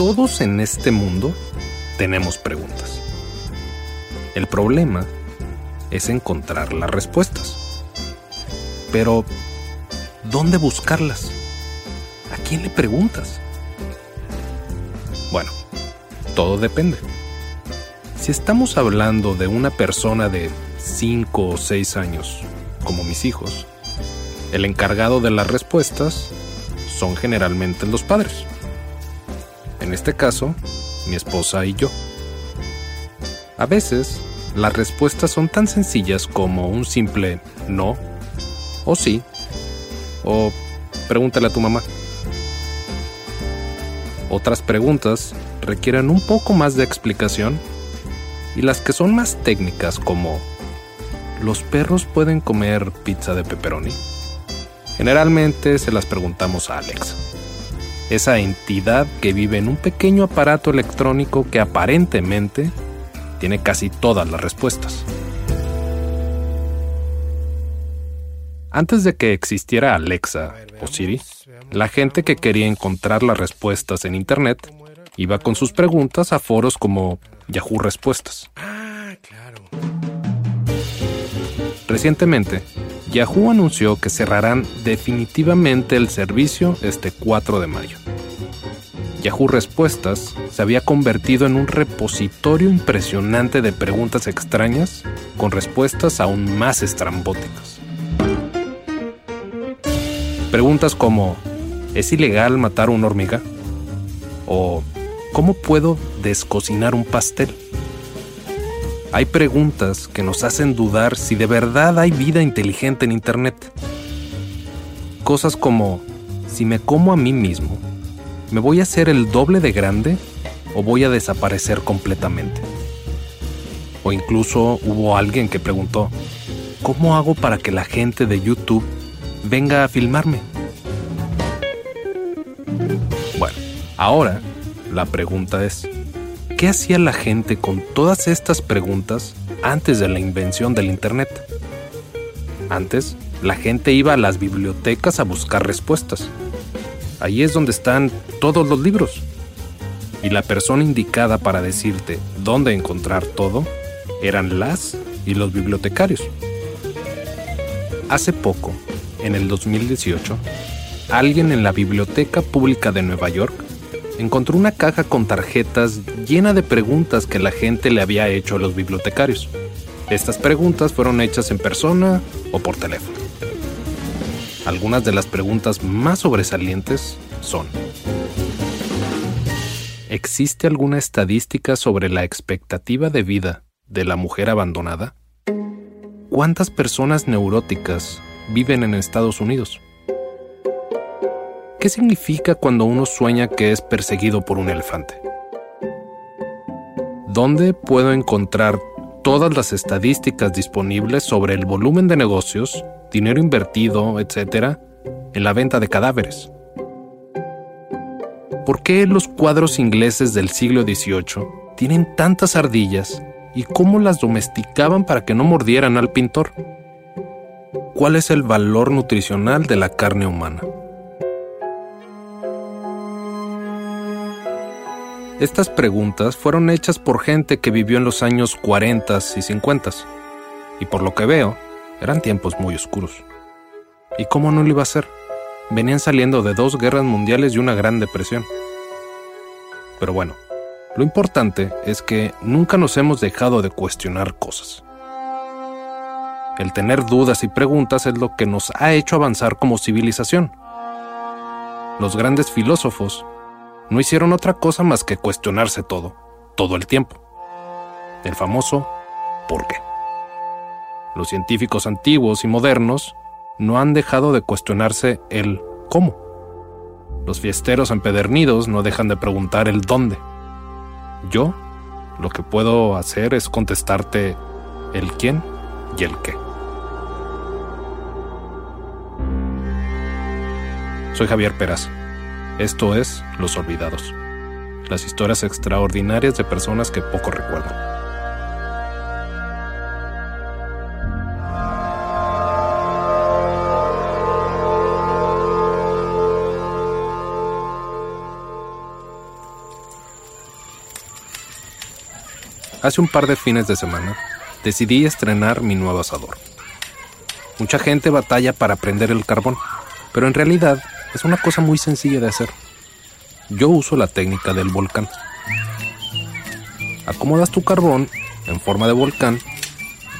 Todos en este mundo tenemos preguntas. El problema es encontrar las respuestas. Pero, ¿dónde buscarlas? ¿A quién le preguntas? Bueno, todo depende. Si estamos hablando de una persona de 5 o 6 años, como mis hijos, el encargado de las respuestas son generalmente los padres. En este caso, mi esposa y yo. A veces, las respuestas son tan sencillas como un simple no, o sí, o pregúntale a tu mamá. Otras preguntas requieren un poco más de explicación y las que son más técnicas como ¿los perros pueden comer pizza de pepperoni? Generalmente se las preguntamos a Alexa esa entidad que vive en un pequeño aparato electrónico que aparentemente tiene casi todas las respuestas. Antes de que existiera Alexa o Siri, la gente que quería encontrar las respuestas en Internet iba con sus preguntas a foros como Yahoo Respuestas. Ah, claro. Recientemente, Yahoo anunció que cerrarán definitivamente el servicio este 4 de mayo. Yahoo Respuestas se había convertido en un repositorio impresionante de preguntas extrañas con respuestas aún más estrambóticas. Preguntas como ¿es ilegal matar una hormiga? ¿O cómo puedo descocinar un pastel? Hay preguntas que nos hacen dudar si de verdad hay vida inteligente en Internet. Cosas como, si me como a mí mismo, ¿me voy a hacer el doble de grande o voy a desaparecer completamente? O incluso hubo alguien que preguntó, ¿cómo hago para que la gente de YouTube venga a filmarme? Bueno, ahora la pregunta es, ¿qué hacía la gente con todas estas preguntas antes de la invención del Internet? Antes, la gente iba a las bibliotecas a buscar respuestas. Ahí es donde están todos los libros. Y la persona indicada para decirte dónde encontrar todo eran las y los bibliotecarios. Hace poco, en el 2018, alguien en la Biblioteca Pública de Nueva York encontró una caja con tarjetas llena de preguntas que la gente le había hecho a los bibliotecarios. Estas preguntas fueron hechas en persona o por teléfono. Algunas de las preguntas más sobresalientes son ¿Existe alguna estadística sobre la expectativa de vida de la mujer abandonada? ¿Cuántas personas neuróticas viven en Estados Unidos? ¿Qué significa cuando uno sueña que es perseguido por un elefante? ¿Dónde puedo encontrar todas las estadísticas disponibles sobre el volumen de negocios, dinero invertido, etcétera, en la venta de cadáveres? ¿Por qué los cuadros ingleses del siglo XVIII tienen tantas ardillas y cómo las domesticaban para que no mordieran al pintor? ¿Cuál es el valor nutricional de la carne humana? Estas preguntas fueron hechas por gente que vivió en los años 40 y 50 y por lo que veo, eran tiempos muy oscuros. ¿Y cómo no lo iba a ser? venían saliendo de dos guerras mundiales y una gran depresión. Pero bueno, lo importante es que nunca nos hemos dejado de cuestionar cosas. El tener dudas y preguntas es lo que nos ha hecho avanzar como civilización. Los grandes filósofos no hicieron otra cosa más que cuestionarse todo, todo el tiempo. El famoso ¿por qué? Los científicos antiguos y modernos no han dejado de cuestionarse el cómo. Los fiesteros empedernidos no dejan de preguntar el dónde. Yo lo que puedo hacer es contestarte el quién y el qué. Soy Javier Peraz. Esto es Los Olvidados. Las historias extraordinarias de personas que poco recuerdan. Hace un par de fines de semana decidí estrenar mi nuevo asador. Mucha gente batalla para prender el carbón, pero en realidad es una cosa muy sencilla de hacer. Yo uso la técnica del volcán. Acomodas tu carbón en forma de volcán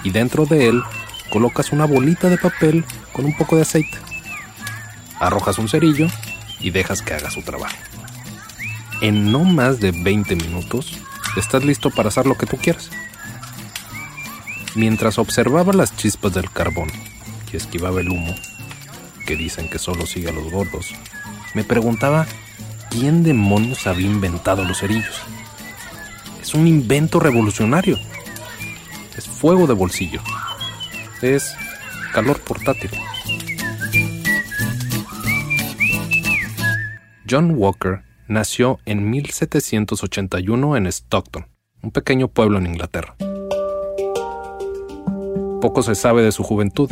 y dentro de él colocas una bolita de papel con un poco de aceite. Arrojas un cerillo y dejas que haga su trabajo. En no más de 20 minutos estás listo para hacer lo que tú quieras. Mientras observaba las chispas del carbón y esquivaba el humo, que dicen que solo sigue a los gordos, me preguntaba quién demonios había inventado los cerillos. Es un invento revolucionario. Es fuego de bolsillo. Es calor portátil. John Walker nació en 1781 en Stockton, un pequeño pueblo en Inglaterra. Poco se sabe de su juventud,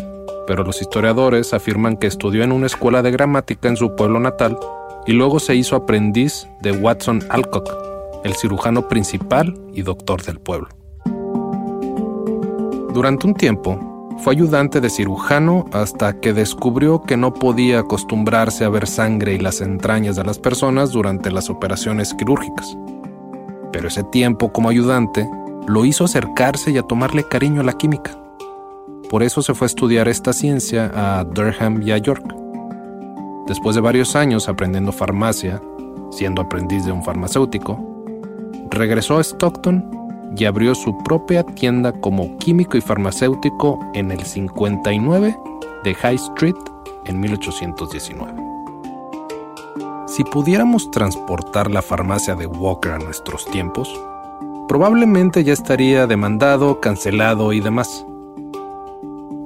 pero los historiadores afirman que estudió en una escuela de gramática en su pueblo natal y luego se hizo aprendiz de Watson Alcock, el cirujano principal y doctor del pueblo. Durante un tiempo, fue ayudante de cirujano hasta que descubrió que no podía acostumbrarse a ver sangre y las entrañas de las personas durante las operaciones quirúrgicas. Pero ese tiempo como ayudante lo hizo acercarse y a tomarle cariño a la química. Por eso se fue a estudiar esta ciencia a Durham y a York. Después de varios años aprendiendo farmacia, siendo aprendiz de un farmacéutico, regresó a Stockton y abrió su propia tienda como químico y farmacéutico en el 59 de High Street en 1819. Si pudiéramos transportar la farmacia de Walker a nuestros tiempos, probablemente ya estaría demandado, cancelado y demás.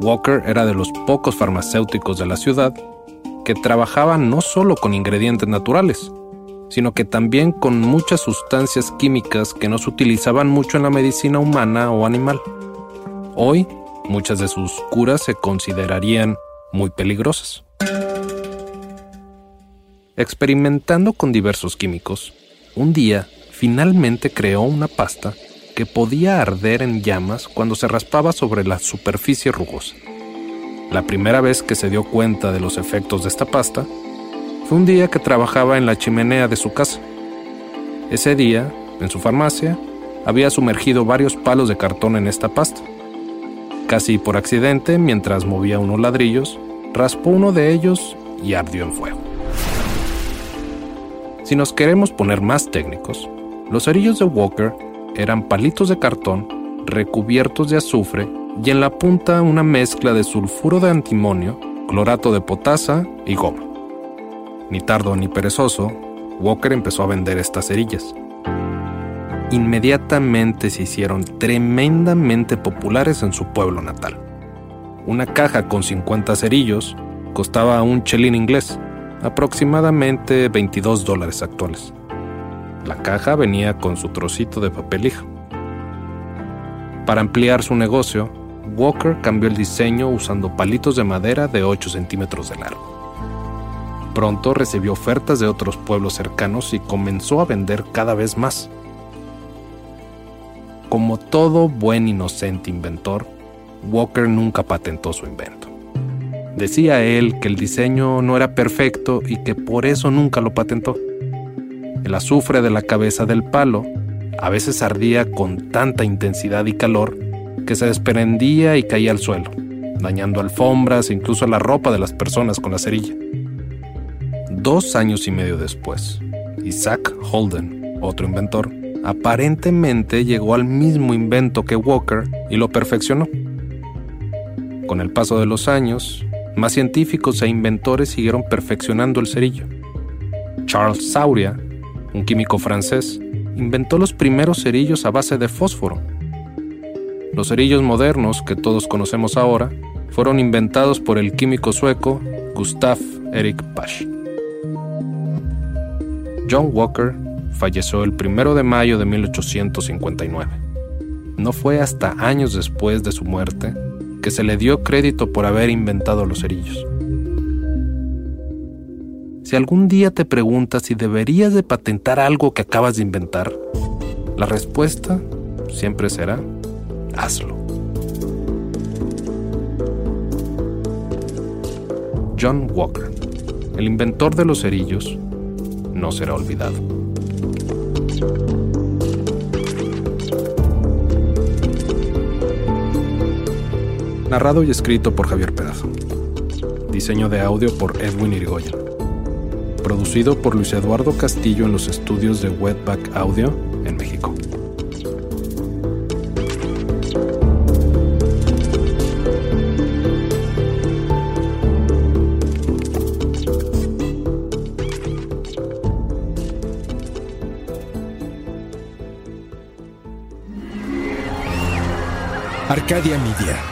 Walker era de los pocos farmacéuticos de la ciudad que trabajaban no solo con ingredientes naturales, sino que también con muchas sustancias químicas que no se utilizaban mucho en la medicina humana o animal. Hoy, muchas de sus curas se considerarían muy peligrosas. Experimentando con diversos químicos, un día finalmente creó una pasta que podía arder en llamas cuando se raspaba sobre la superficie rugosa. La primera vez que se dio cuenta de los efectos de esta pasta un día que trabajaba en la chimenea de su casa. Ese día, en su farmacia, había sumergido varios palos de cartón en esta pasta. Casi por accidente, mientras movía unos ladrillos, raspó uno de ellos y ardió en fuego. Si nos queremos poner más técnicos, los cerillos de Walker eran palitos de cartón recubiertos de azufre y en la punta una mezcla de sulfuro de antimonio, clorato de potasa y goma. Ni tardo ni perezoso, Walker empezó a vender estas cerillas. Inmediatamente se hicieron tremendamente populares en su pueblo natal. Una caja con 50 cerillos costaba un chelín inglés, aproximadamente 22 dólares actuales. La caja venía con su trocito de papel hija. Para ampliar su negocio, Walker cambió el diseño usando palitos de madera de 8 centímetros de largo. Pronto recibió ofertas de otros pueblos cercanos y comenzó a vender cada vez más. Como todo buen inocente inventor, Walker nunca patentó su invento. Decía él que el diseño no era perfecto y que por eso nunca lo patentó. El azufre de la cabeza del palo a veces ardía con tanta intensidad y calor que se desprendía y caía al suelo, dañando alfombras e incluso la ropa de las personas con la cerilla. Dos años y medio después, Isaac Holden, otro inventor, aparentemente llegó al mismo invento que Walker y lo perfeccionó. Con el paso de los años, más científicos e inventores siguieron perfeccionando el cerillo. Charles Sauria, un químico francés, inventó los primeros cerillos a base de fósforo. Los cerillos modernos que todos conocemos ahora fueron inventados por el químico sueco Gustav Erik Pasch. John Walker falleció el 1 de mayo de 1859. No fue hasta años después de su muerte que se le dio crédito por haber inventado los cerillos. Si algún día te preguntas si deberías de patentar algo que acabas de inventar, la respuesta siempre será, hazlo. John Walker, el inventor de los cerillos, no será olvidado. Narrado y escrito por Javier Pedazo. Diseño de audio por Edwin Irigoyen. Producido por Luis Eduardo Castillo en los estudios de Wetback Audio en México. Arcadia Media.